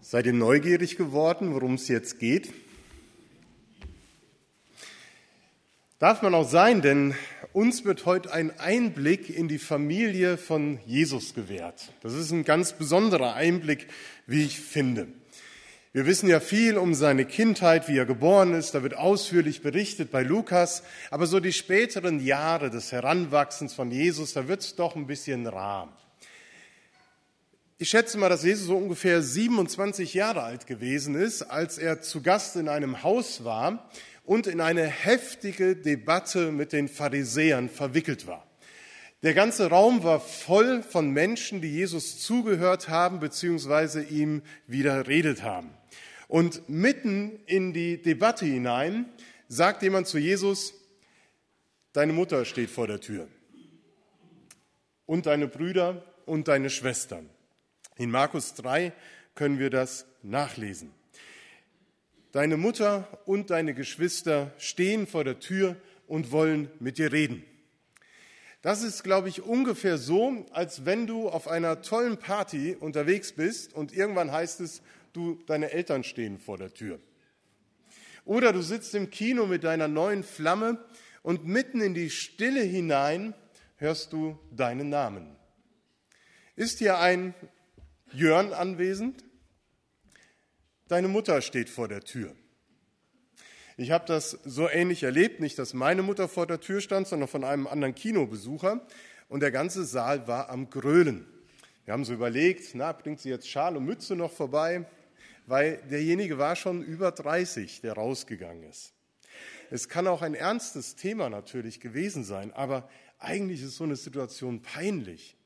Seid ihr neugierig geworden, worum es jetzt geht? Darf man auch sein, denn uns wird heute ein Einblick in die Familie von Jesus gewährt. Das ist ein ganz besonderer Einblick, wie ich finde. Wir wissen ja viel um seine Kindheit, wie er geboren ist, da wird ausführlich berichtet bei Lukas, aber so die späteren Jahre des Heranwachsens von Jesus, da wird es doch ein bisschen rar. Ich schätze mal, dass Jesus so ungefähr 27 Jahre alt gewesen ist, als er zu Gast in einem Haus war und in eine heftige Debatte mit den Pharisäern verwickelt war. Der ganze Raum war voll von Menschen, die Jesus zugehört haben bzw. ihm widerredet haben. Und mitten in die Debatte hinein sagt jemand zu Jesus, deine Mutter steht vor der Tür und deine Brüder und deine Schwestern. In Markus 3 können wir das nachlesen. Deine Mutter und deine Geschwister stehen vor der Tür und wollen mit dir reden. Das ist, glaube ich, ungefähr so, als wenn du auf einer tollen Party unterwegs bist und irgendwann heißt es, du, deine Eltern stehen vor der Tür. Oder du sitzt im Kino mit deiner neuen Flamme und mitten in die Stille hinein hörst du deinen Namen. Ist hier ein Jörn anwesend. Deine Mutter steht vor der Tür. Ich habe das so ähnlich erlebt, nicht, dass meine Mutter vor der Tür stand, sondern von einem anderen Kinobesucher. Und der ganze Saal war am Grölen. Wir haben so überlegt, na, bringt sie jetzt Schal und Mütze noch vorbei? Weil derjenige war schon über 30, der rausgegangen ist. Es kann auch ein ernstes Thema natürlich gewesen sein, aber eigentlich ist so eine Situation peinlich.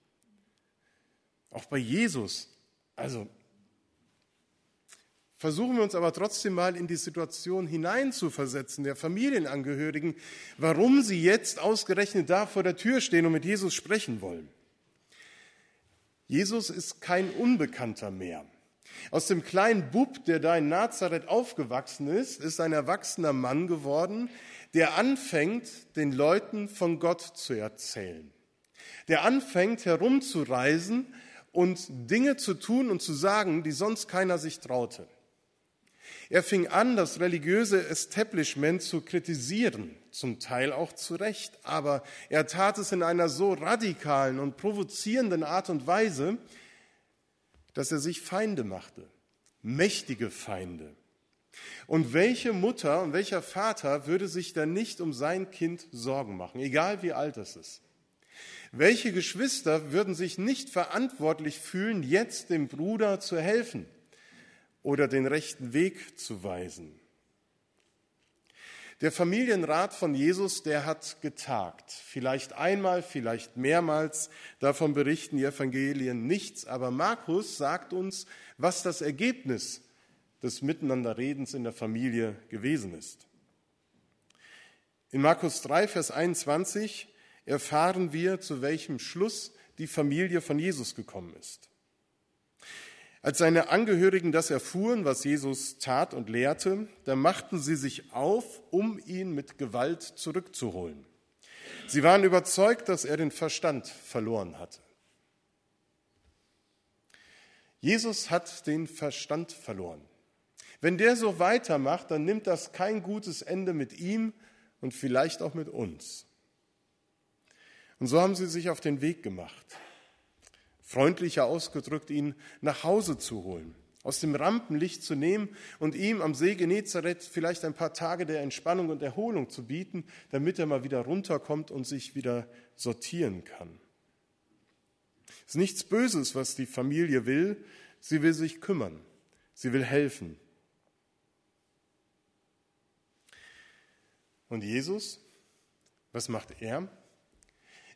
Auch bei Jesus. Also versuchen wir uns aber trotzdem mal in die Situation hineinzuversetzen der Familienangehörigen, warum sie jetzt ausgerechnet da vor der Tür stehen und mit Jesus sprechen wollen. Jesus ist kein Unbekannter mehr. Aus dem kleinen Bub, der da in Nazareth aufgewachsen ist, ist ein erwachsener Mann geworden, der anfängt, den Leuten von Gott zu erzählen. Der anfängt herumzureisen und Dinge zu tun und zu sagen, die sonst keiner sich traute. Er fing an, das religiöse Establishment zu kritisieren, zum Teil auch zu Recht, aber er tat es in einer so radikalen und provozierenden Art und Weise, dass er sich Feinde machte, mächtige Feinde. Und welche Mutter und welcher Vater würde sich dann nicht um sein Kind Sorgen machen, egal wie alt es ist? Welche Geschwister würden sich nicht verantwortlich fühlen, jetzt dem Bruder zu helfen oder den rechten Weg zu weisen? Der Familienrat von Jesus, der hat getagt. Vielleicht einmal, vielleicht mehrmals. Davon berichten die Evangelien nichts. Aber Markus sagt uns, was das Ergebnis des Miteinanderredens in der Familie gewesen ist. In Markus 3, Vers 21 erfahren wir, zu welchem Schluss die Familie von Jesus gekommen ist. Als seine Angehörigen das erfuhren, was Jesus tat und lehrte, da machten sie sich auf, um ihn mit Gewalt zurückzuholen. Sie waren überzeugt, dass er den Verstand verloren hatte. Jesus hat den Verstand verloren. Wenn der so weitermacht, dann nimmt das kein gutes Ende mit ihm und vielleicht auch mit uns. Und so haben sie sich auf den Weg gemacht, freundlicher ausgedrückt, ihn nach Hause zu holen, aus dem Rampenlicht zu nehmen und ihm am See Genezareth vielleicht ein paar Tage der Entspannung und Erholung zu bieten, damit er mal wieder runterkommt und sich wieder sortieren kann. Es ist nichts Böses, was die Familie will. Sie will sich kümmern. Sie will helfen. Und Jesus, was macht er?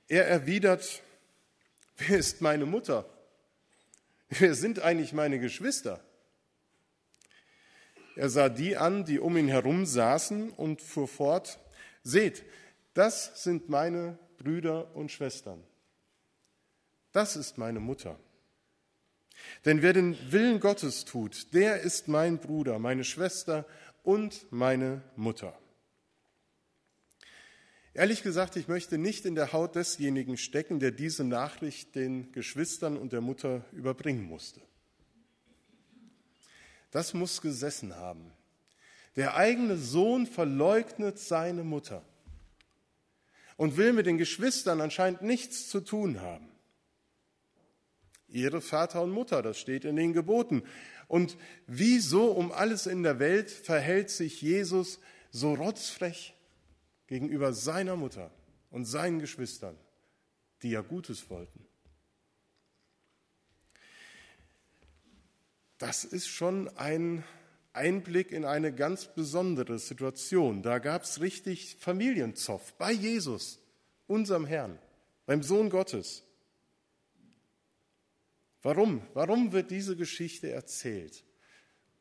Er erwidert, wer ist meine Mutter? Wer sind eigentlich meine Geschwister? Er sah die an, die um ihn herum saßen und fuhr fort, seht, das sind meine Brüder und Schwestern. Das ist meine Mutter. Denn wer den Willen Gottes tut, der ist mein Bruder, meine Schwester und meine Mutter. Ehrlich gesagt, ich möchte nicht in der Haut desjenigen stecken, der diese Nachricht den Geschwistern und der Mutter überbringen musste. das muss gesessen haben. Der eigene Sohn verleugnet seine Mutter und will mit den Geschwistern anscheinend nichts zu tun haben. Ihre Vater und Mutter, das steht in den Geboten. Und wieso um alles in der Welt verhält sich Jesus so rotzfrech gegenüber seiner Mutter und seinen Geschwistern, die ja Gutes wollten? Das ist schon ein Einblick in eine ganz besondere Situation. Da gab es richtig Familienzoff bei Jesus, unserem Herrn, beim Sohn Gottes. Warum? Warum wird diese Geschichte erzählt?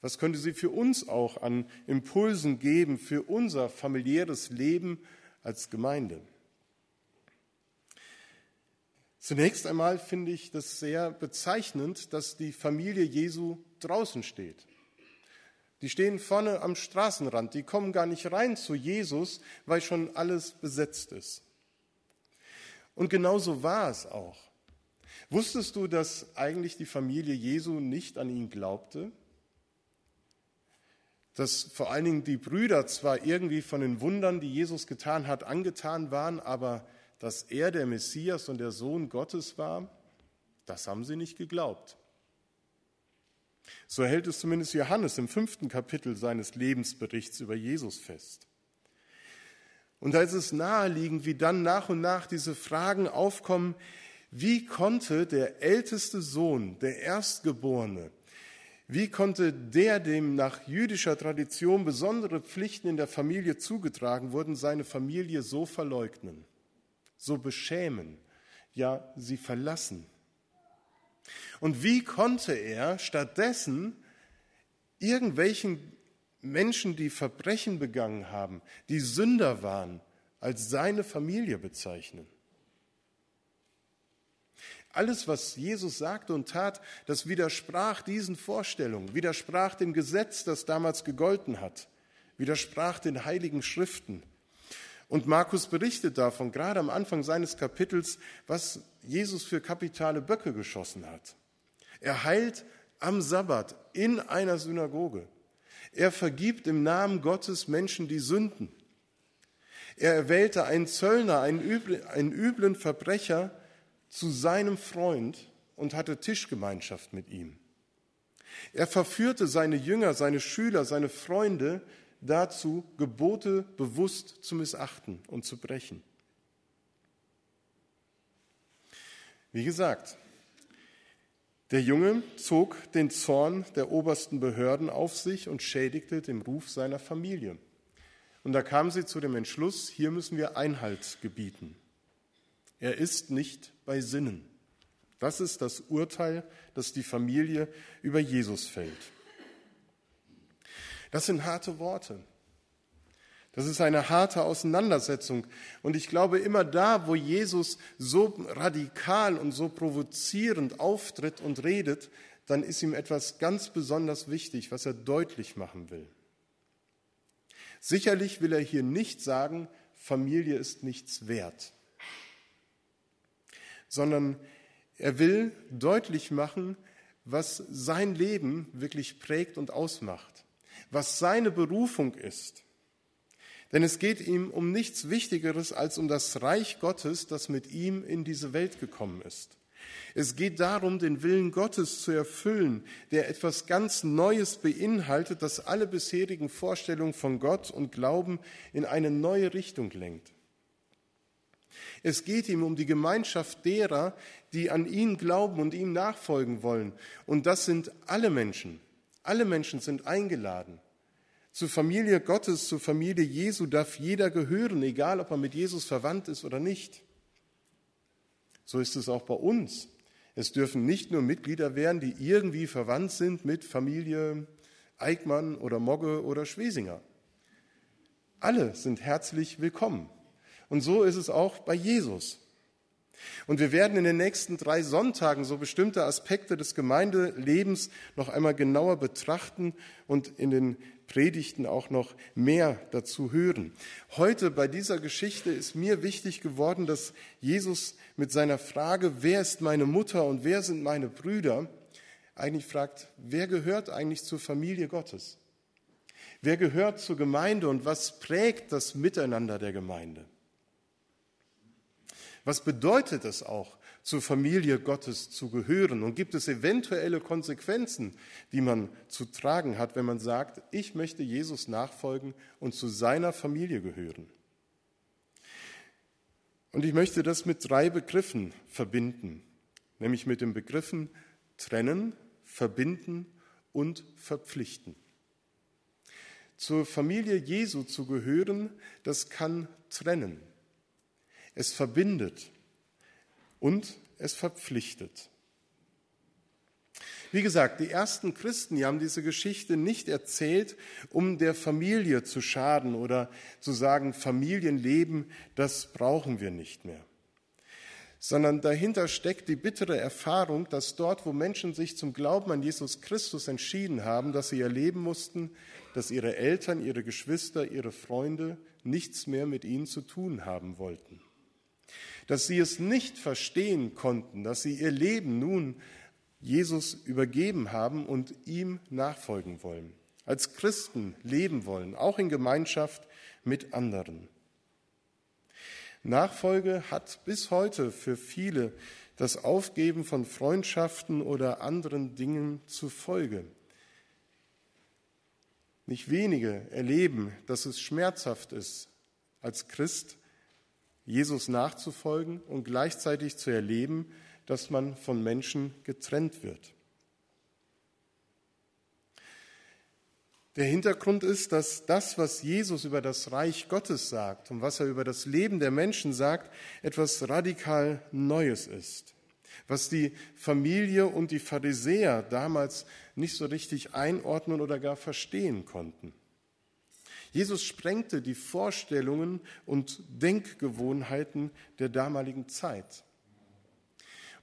Was könnte sie für uns auch an Impulsen geben für unser familiäres Leben als Gemeinde? Zunächst einmal finde ich das sehr bezeichnend, dass die Familie Jesu draußen steht. Die stehen vorne am Straßenrand, die kommen gar nicht rein zu Jesus, weil schon alles besetzt ist. Und genauso war es auch. Wusstest du, dass eigentlich die Familie Jesu nicht an ihn glaubte? Dass vor allen Dingen die Brüder zwar irgendwie von den Wundern, die Jesus getan hat, angetan waren, aber dass er der Messias und der Sohn Gottes war, das haben sie nicht geglaubt. So hält es zumindest Johannes im fünften Kapitel seines Lebensberichts über Jesus fest. Und da ist es naheliegend, wie dann nach und nach diese Fragen aufkommen, wie konnte der älteste Sohn, der Erstgeborene, wie konnte der, dem nach jüdischer Tradition besondere Pflichten in der Familie zugetragen wurden, seine Familie so verleugnen, so beschämen, ja sie verlassen? Und wie konnte er stattdessen irgendwelchen Menschen, die Verbrechen begangen haben, die Sünder waren, als seine Familie bezeichnen? Alles, was Jesus sagte und tat, das widersprach diesen Vorstellungen, widersprach dem Gesetz, das damals gegolten hat, widersprach den heiligen Schriften. Und Markus berichtet davon, gerade am Anfang seines Kapitels, was Jesus für kapitale Böcke geschossen hat. Er heilt am Sabbat in einer Synagoge. Er vergibt im Namen Gottes Menschen die Sünden. Er erwählte einen Zöllner, einen, üblen Verbrecher zu seinem Freund und hatte Tischgemeinschaft mit ihm. Er verführte seine Jünger, seine Schüler, seine Freunde dazu, Gebote bewusst zu missachten und zu brechen. Wie gesagt, der Junge zog den Zorn der obersten Behörden auf sich und schädigte den Ruf seiner Familie. Und da kamen sie zu dem Entschluss, hier müssen wir Einhalt gebieten. Er ist nicht bei Sinnen. Das ist das Urteil, das die Familie über Jesus fällt. Das sind harte Worte. Das ist eine harte Auseinandersetzung. Und ich glaube, immer da, wo Jesus so radikal und so provozierend auftritt und redet, dann ist ihm etwas ganz besonders wichtig, was er deutlich machen will. Sicherlich will er hier nicht sagen, Familie ist nichts wert, sondern er will deutlich machen, was sein Leben wirklich prägt und ausmacht, was seine Berufung ist denn es geht ihm um nichts Wichtigeres als um das Reich Gottes, das mit ihm in diese Welt gekommen ist. Es geht darum, den Willen Gottes zu erfüllen, der etwas ganz Neues beinhaltet, das alle bisherigen Vorstellungen von Gott und Glauben in eine neue Richtung lenkt. Es geht ihm um die Gemeinschaft derer, die an ihn glauben und ihm nachfolgen wollen. Und das sind alle Menschen. Alle Menschen sind eingeladen. Zur Familie Gottes, zur Familie Jesu darf jeder gehören, egal ob er mit Jesus verwandt ist oder nicht. So ist es auch bei uns. Es dürfen nicht nur Mitglieder werden, die irgendwie verwandt sind mit Familie Eickmann oder Mogge oder Schwesinger. Alle sind herzlich willkommen. Und so ist es auch bei Jesus. Und wir werden in den nächsten drei Sonntagen so bestimmte Aspekte des Gemeindelebens noch einmal genauer betrachten und in den Predigten auch noch mehr dazu hören. Heute bei dieser Geschichte ist mir wichtig geworden, dass Jesus mit seiner Frage, wer ist meine Mutter und wer sind meine Brüder, eigentlich fragt, wer gehört eigentlich zur Familie Gottes? Wer gehört zur Gemeinde und was prägt das Miteinander der Gemeinde? Was bedeutet es auch, zur Familie Gottes zu gehören? Und gibt es eventuelle Konsequenzen, die man zu tragen hat, wenn man sagt, ich möchte Jesus nachfolgen und zu seiner Familie gehören? Und ich möchte das mit drei Begriffen verbinden, nämlich mit den Begriffen trennen, verbinden und verpflichten. Zur Familie Jesu zu gehören, das kann trennen. Es verbindet und es verpflichtet. Wie gesagt, die ersten Christen, die haben diese Geschichte nicht erzählt, um der Familie zu schaden oder zu sagen, Familienleben, das brauchen wir nicht mehr. Sondern dahinter steckt die bittere Erfahrung, dass dort, wo Menschen sich zum Glauben an Jesus Christus entschieden haben, dass sie erleben mussten, dass ihre Eltern, ihre Geschwister, ihre Freunde nichts mehr mit ihnen zu tun haben wollten dass sie es nicht verstehen konnten, dass sie ihr Leben nun Jesus übergeben haben und ihm nachfolgen wollen, als Christen leben wollen, auch in Gemeinschaft mit anderen. Nachfolge hat bis heute für viele das Aufgeben von Freundschaften oder anderen Dingen zur Folge. Nicht wenige erleben, dass es schmerzhaft ist, als Christ Jesus nachzufolgen und gleichzeitig zu erleben, dass man von Menschen getrennt wird. Der Hintergrund ist, dass das, was Jesus über das Reich Gottes sagt und was er über das Leben der Menschen sagt, etwas radikal Neues ist, was die Familie und die Pharisäer damals nicht so richtig einordnen oder gar verstehen konnten. Jesus sprengte die Vorstellungen und Denkgewohnheiten der damaligen Zeit.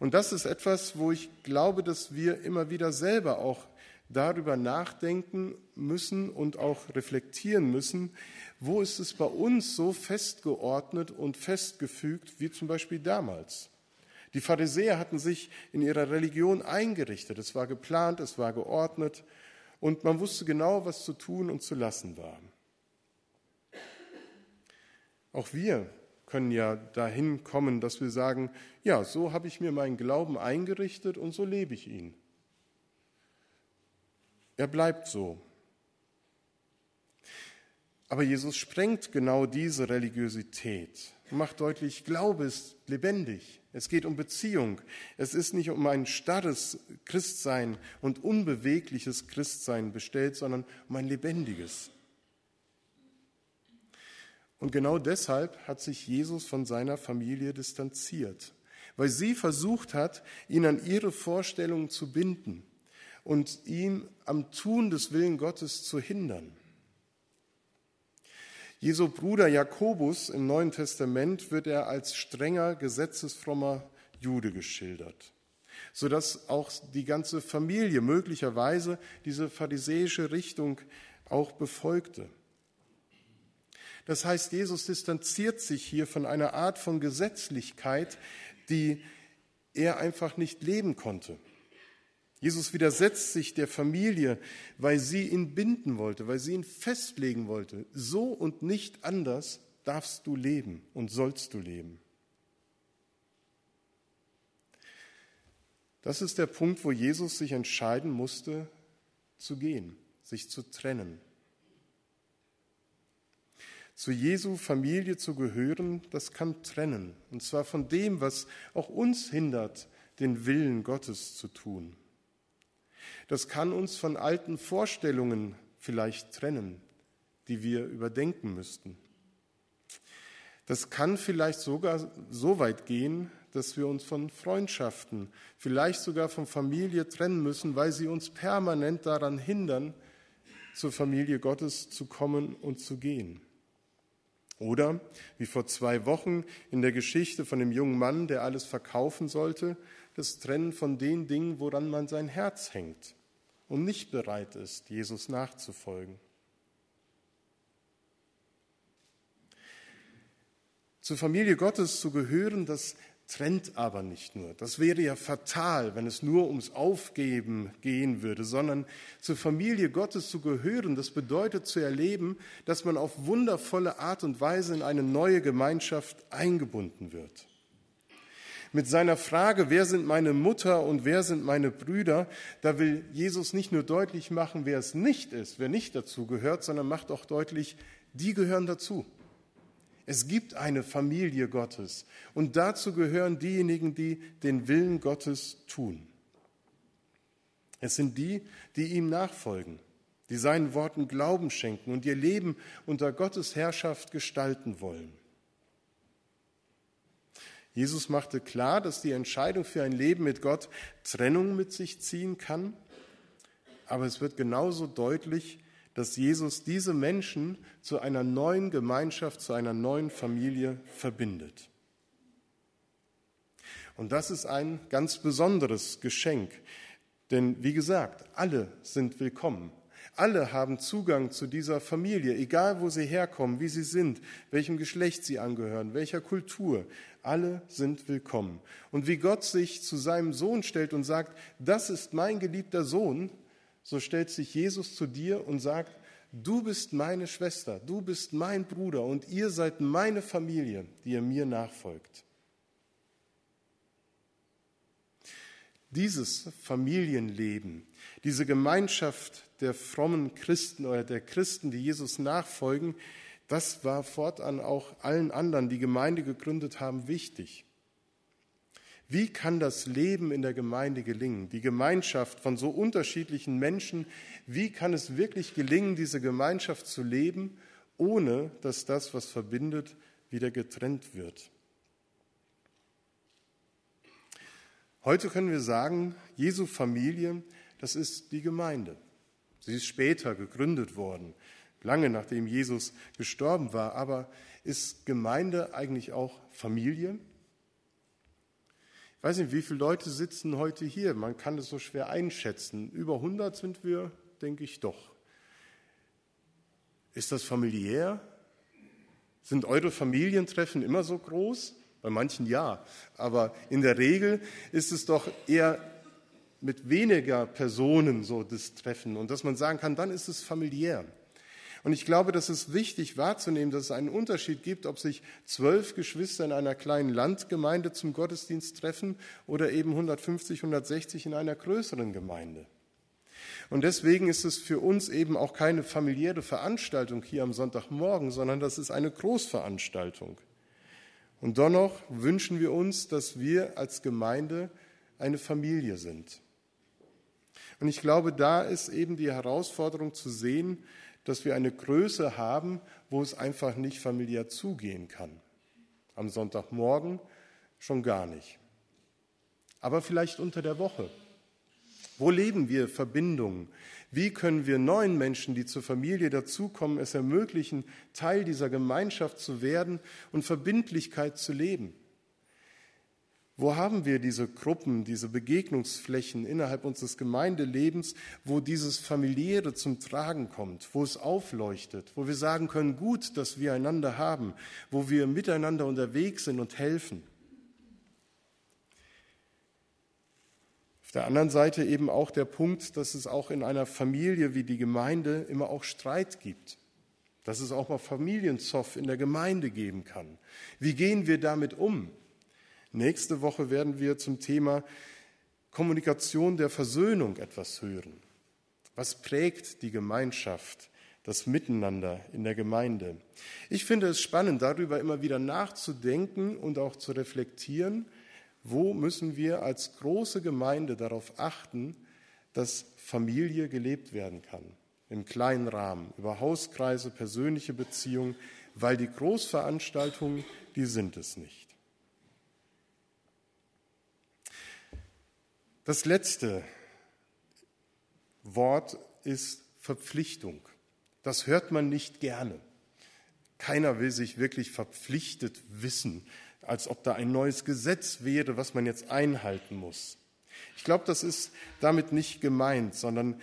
Und das ist etwas, wo ich glaube, dass wir immer wieder selber auch darüber nachdenken müssen und auch reflektieren müssen, wo ist es bei uns so festgeordnet und festgefügt wie zum Beispiel damals. Die Pharisäer hatten sich in ihrer Religion eingerichtet. Es war geplant, es war geordnet und man wusste genau, was zu tun und zu lassen war. Auch wir können ja dahin kommen, dass wir sagen, ja, so habe ich mir meinen Glauben eingerichtet und so lebe ich ihn. Er bleibt so. Aber Jesus sprengt genau diese Religiosität und macht deutlich, Glaube ist lebendig. Es geht um Beziehung. Es ist nicht um ein starres Christsein und unbewegliches Christsein bestellt, sondern um ein lebendiges. Und genau deshalb hat sich Jesus von seiner Familie distanziert, weil sie versucht hat, ihn an ihre Vorstellungen zu binden und ihn am Tun des Willen Gottes zu hindern. Jesu Bruder Jakobus im Neuen Testament wird er als strenger, gesetzesfrommer Jude geschildert, sodass auch die ganze Familie möglicherweise diese pharisäische Richtung auch befolgte. Das heißt, Jesus distanziert sich hier von einer Art von Gesetzlichkeit, die er einfach nicht leben konnte. Jesus widersetzt sich der Familie, weil sie ihn binden wollte, weil sie ihn festlegen wollte. So und nicht anders darfst du leben und sollst du leben. Das ist der Punkt, wo Jesus sich entscheiden musste, zu gehen, sich zu trennen. Zu Jesu Familie zu gehören, das kann trennen. Und zwar von dem, was auch uns hindert, den Willen Gottes zu tun. Das kann uns von alten Vorstellungen vielleicht trennen, die wir überdenken müssten. Das kann vielleicht sogar so weit gehen, dass wir uns von Freundschaften, vielleicht sogar von Familie trennen müssen, weil sie uns permanent daran hindern, zur Familie Gottes zu kommen und zu gehen. Oder wie vor zwei Wochen in der Geschichte von dem jungen Mann, der alles verkaufen sollte, das Trennen von den Dingen, woran man sein Herz hängt und nicht bereit ist, Jesus nachzufolgen. Zur Familie Gottes zu gehören, das trennt aber nicht nur. Das wäre ja fatal, wenn es nur ums Aufgeben gehen würde, sondern zur Familie Gottes zu gehören, das bedeutet zu erleben, dass man auf wundervolle Art und Weise in eine neue Gemeinschaft eingebunden wird. Mit seiner Frage, wer sind meine Mutter und wer sind meine Brüder, da will Jesus nicht nur deutlich machen, wer es nicht ist, wer nicht dazu gehört, sondern macht auch deutlich, die gehören dazu. Es gibt eine Familie Gottes und dazu gehören diejenigen, die den Willen Gottes tun. Es sind die, die ihm nachfolgen, die seinen Worten Glauben schenken und ihr Leben unter Gottes Herrschaft gestalten wollen. Jesus machte klar, dass die Entscheidung für ein Leben mit Gott Trennung mit sich ziehen kann, aber es wird genauso deutlich, dass Jesus diese Menschen zu einer neuen Gemeinschaft, zu einer neuen Familie verbindet. Und das ist ein ganz besonderes Geschenk, denn wie gesagt, alle sind willkommen. Alle haben Zugang zu dieser Familie, egal wo sie herkommen, wie sie sind, welchem Geschlecht sie angehören, welcher Kultur. Alle sind willkommen. Und wie Gott sich zu seinem Sohn stellt und sagt, das ist mein geliebter Sohn, so stellt sich Jesus zu dir und sagt, du bist meine Schwester, du bist mein Bruder und ihr seid meine Familie, die ihr mir nachfolgt. Dieses Familienleben, diese Gemeinschaft der frommen Christen oder der Christen, die Jesus nachfolgen, das war fortan auch allen anderen, die Gemeinde gegründet haben, wichtig. Wie kann das Leben in der Gemeinde gelingen? Die Gemeinschaft von so unterschiedlichen Menschen, wie kann es wirklich gelingen, diese Gemeinschaft zu leben, ohne dass das, was verbindet, wieder getrennt wird? Heute können wir sagen, Jesu Familie, das ist die Gemeinde. Sie ist später gegründet worden, lange nachdem Jesus gestorben war. Aber ist Gemeinde eigentlich auch Familie? Ich weiß nicht, wie viele Leute sitzen heute hier. Man kann es so schwer einschätzen. Über 100 sind wir, denke ich doch. Ist das familiär? Sind eure Familientreffen immer so groß? Bei manchen ja. Aber in der Regel ist es doch eher mit weniger Personen so das Treffen. Und dass man sagen kann, dann ist es familiär. Und ich glaube, das ist wichtig wahrzunehmen, dass es einen Unterschied gibt, ob sich zwölf Geschwister in einer kleinen Landgemeinde zum Gottesdienst treffen oder eben 150, 160 in einer größeren Gemeinde. Und deswegen ist es für uns eben auch keine familiäre Veranstaltung hier am Sonntagmorgen, sondern das ist eine Großveranstaltung. Und dennoch wünschen wir uns, dass wir als Gemeinde eine Familie sind. Und ich glaube, da ist eben die Herausforderung zu sehen, dass wir eine Größe haben, wo es einfach nicht familiär zugehen kann. Am Sonntagmorgen schon gar nicht. Aber vielleicht unter der Woche. Wo leben wir Verbindungen? Wie können wir neuen Menschen, die zur Familie dazukommen, es ermöglichen, Teil dieser Gemeinschaft zu werden und Verbindlichkeit zu leben? Wo haben wir diese Gruppen, diese Begegnungsflächen innerhalb unseres Gemeindelebens, wo dieses Familiäre zum Tragen kommt, wo es aufleuchtet, wo wir sagen können, gut, dass wir einander haben, wo wir miteinander unterwegs sind und helfen? Auf der anderen Seite eben auch der Punkt, dass es auch in einer Familie wie die Gemeinde immer auch Streit gibt. Dass es auch mal Familienzoff in der Gemeinde geben kann. Wie gehen wir damit um? Nächste Woche werden wir zum Thema Kommunikation der Versöhnung etwas hören. Was prägt die Gemeinschaft, das Miteinander in der Gemeinde? Ich finde es spannend, darüber immer wieder nachzudenken und auch zu reflektieren, wo müssen wir als große Gemeinde darauf achten, dass Familie gelebt werden kann, im kleinen Rahmen, über Hauskreise, persönliche Beziehungen, weil die Großveranstaltungen, die sind es nicht. Das letzte Wort ist Verpflichtung. Das hört man nicht gerne. Keiner will sich wirklich verpflichtet wissen, als ob da ein neues Gesetz wäre, was man jetzt einhalten muss. Ich glaube, das ist damit nicht gemeint, sondern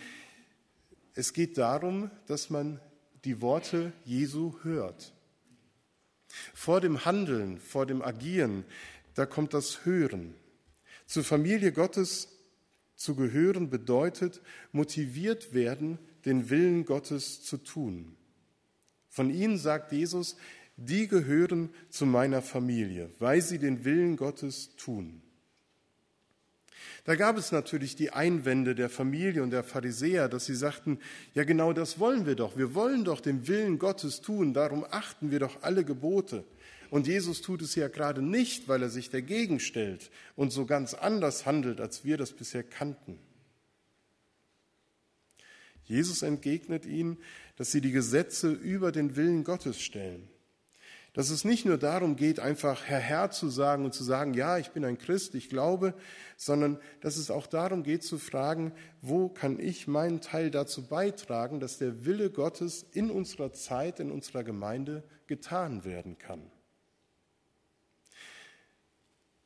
es geht darum, dass man die Worte Jesu hört. Vor dem Handeln, vor dem Agieren da kommt das Hören. Zur Familie Gottes zu gehören bedeutet motiviert werden, den Willen Gottes zu tun. Von ihnen sagt Jesus, die gehören zu meiner Familie, weil sie den Willen Gottes tun. Da gab es natürlich die Einwände der Familie und der Pharisäer, dass sie sagten, ja genau das wollen wir doch, wir wollen doch den Willen Gottes tun, darum achten wir doch alle Gebote. Und Jesus tut es ja gerade nicht, weil er sich dagegen stellt und so ganz anders handelt, als wir das bisher kannten. Jesus entgegnet ihnen, dass sie die Gesetze über den Willen Gottes stellen. Dass es nicht nur darum geht, einfach Herr Herr zu sagen und zu sagen, ja, ich bin ein Christ, ich glaube, sondern dass es auch darum geht zu fragen, wo kann ich meinen Teil dazu beitragen, dass der Wille Gottes in unserer Zeit, in unserer Gemeinde getan werden kann.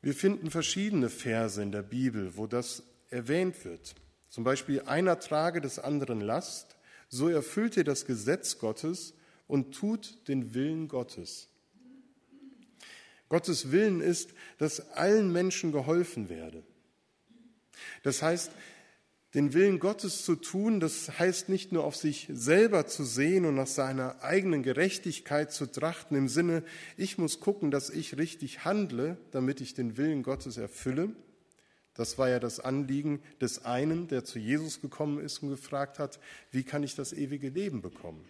Wir finden verschiedene Verse in der Bibel, wo das erwähnt wird. Zum Beispiel einer trage des anderen Last, so erfüllt ihr das Gesetz Gottes und tut den Willen Gottes. Gottes Willen ist, dass allen Menschen geholfen werde. Das heißt, den Willen Gottes zu tun, das heißt nicht nur auf sich selber zu sehen und nach seiner eigenen Gerechtigkeit zu trachten, im Sinne, ich muss gucken, dass ich richtig handle, damit ich den Willen Gottes erfülle. Das war ja das Anliegen des einen, der zu Jesus gekommen ist und gefragt hat, wie kann ich das ewige Leben bekommen?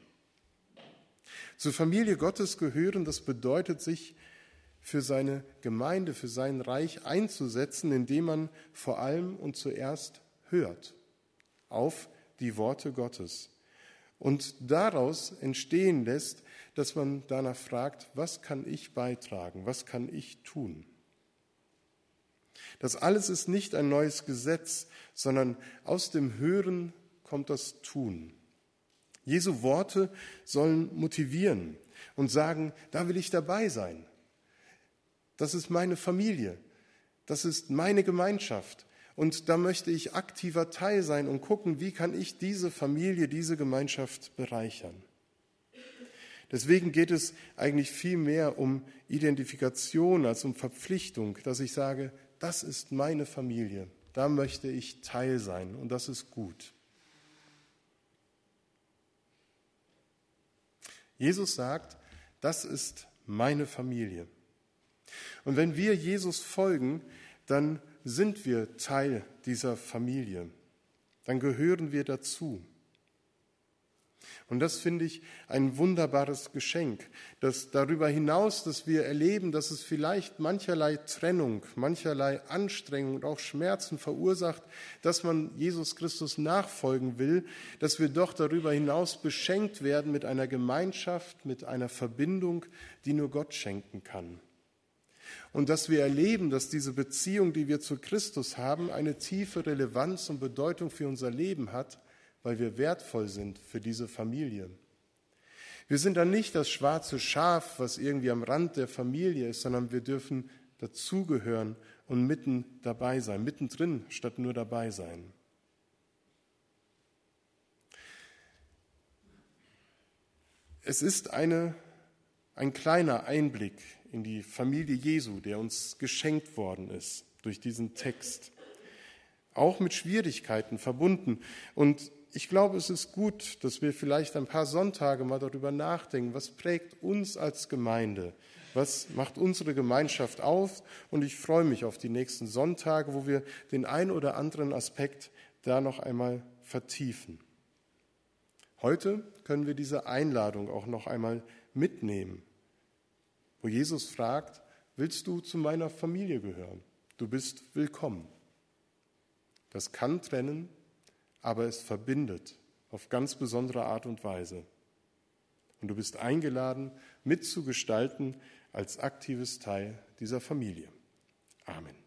Zur Familie Gottes gehören, das bedeutet sich für seine Gemeinde, für sein Reich einzusetzen, indem man vor allem und zuerst hört auf die Worte Gottes und daraus entstehen lässt, dass man danach fragt, was kann ich beitragen, was kann ich tun. Das alles ist nicht ein neues Gesetz, sondern aus dem Hören kommt das Tun. Jesu Worte sollen motivieren und sagen, da will ich dabei sein. Das ist meine Familie. Das ist meine Gemeinschaft. Und da möchte ich aktiver Teil sein und gucken, wie kann ich diese Familie, diese Gemeinschaft bereichern. Deswegen geht es eigentlich viel mehr um Identifikation als um Verpflichtung, dass ich sage, das ist meine Familie, da möchte ich Teil sein und das ist gut. Jesus sagt, das ist meine Familie. Und wenn wir Jesus folgen, dann sind wir Teil dieser Familie. Dann gehören wir dazu. Und das finde ich ein wunderbares Geschenk, dass darüber hinaus, dass wir erleben, dass es vielleicht mancherlei Trennung, mancherlei Anstrengung und auch Schmerzen verursacht, dass man Jesus Christus nachfolgen will, dass wir doch darüber hinaus beschenkt werden mit einer Gemeinschaft, mit einer Verbindung, die nur Gott schenken kann und dass wir erleben, dass diese Beziehung, die wir zu Christus haben, eine tiefe Relevanz und Bedeutung für unser Leben hat, weil wir wertvoll sind für diese Familie. Wir sind dann nicht das schwarze Schaf, was irgendwie am Rand der Familie ist, sondern wir dürfen dazugehören und mitten dabei sein, mittendrin statt nur dabei sein. Es ist eine, ein kleiner Einblick in die Familie Jesu, der uns geschenkt worden ist durch diesen Text. Auch mit Schwierigkeiten verbunden. Und ich glaube, es ist gut, dass wir vielleicht ein paar Sonntage mal darüber nachdenken, was prägt uns als Gemeinde, was macht unsere Gemeinschaft auf. Und ich freue mich auf die nächsten Sonntage, wo wir den ein oder anderen Aspekt da noch einmal vertiefen. Heute können wir diese Einladung auch noch einmal mitnehmen wo Jesus fragt, willst du zu meiner Familie gehören? Du bist willkommen. Das kann trennen, aber es verbindet auf ganz besondere Art und Weise. Und du bist eingeladen, mitzugestalten als aktives Teil dieser Familie. Amen.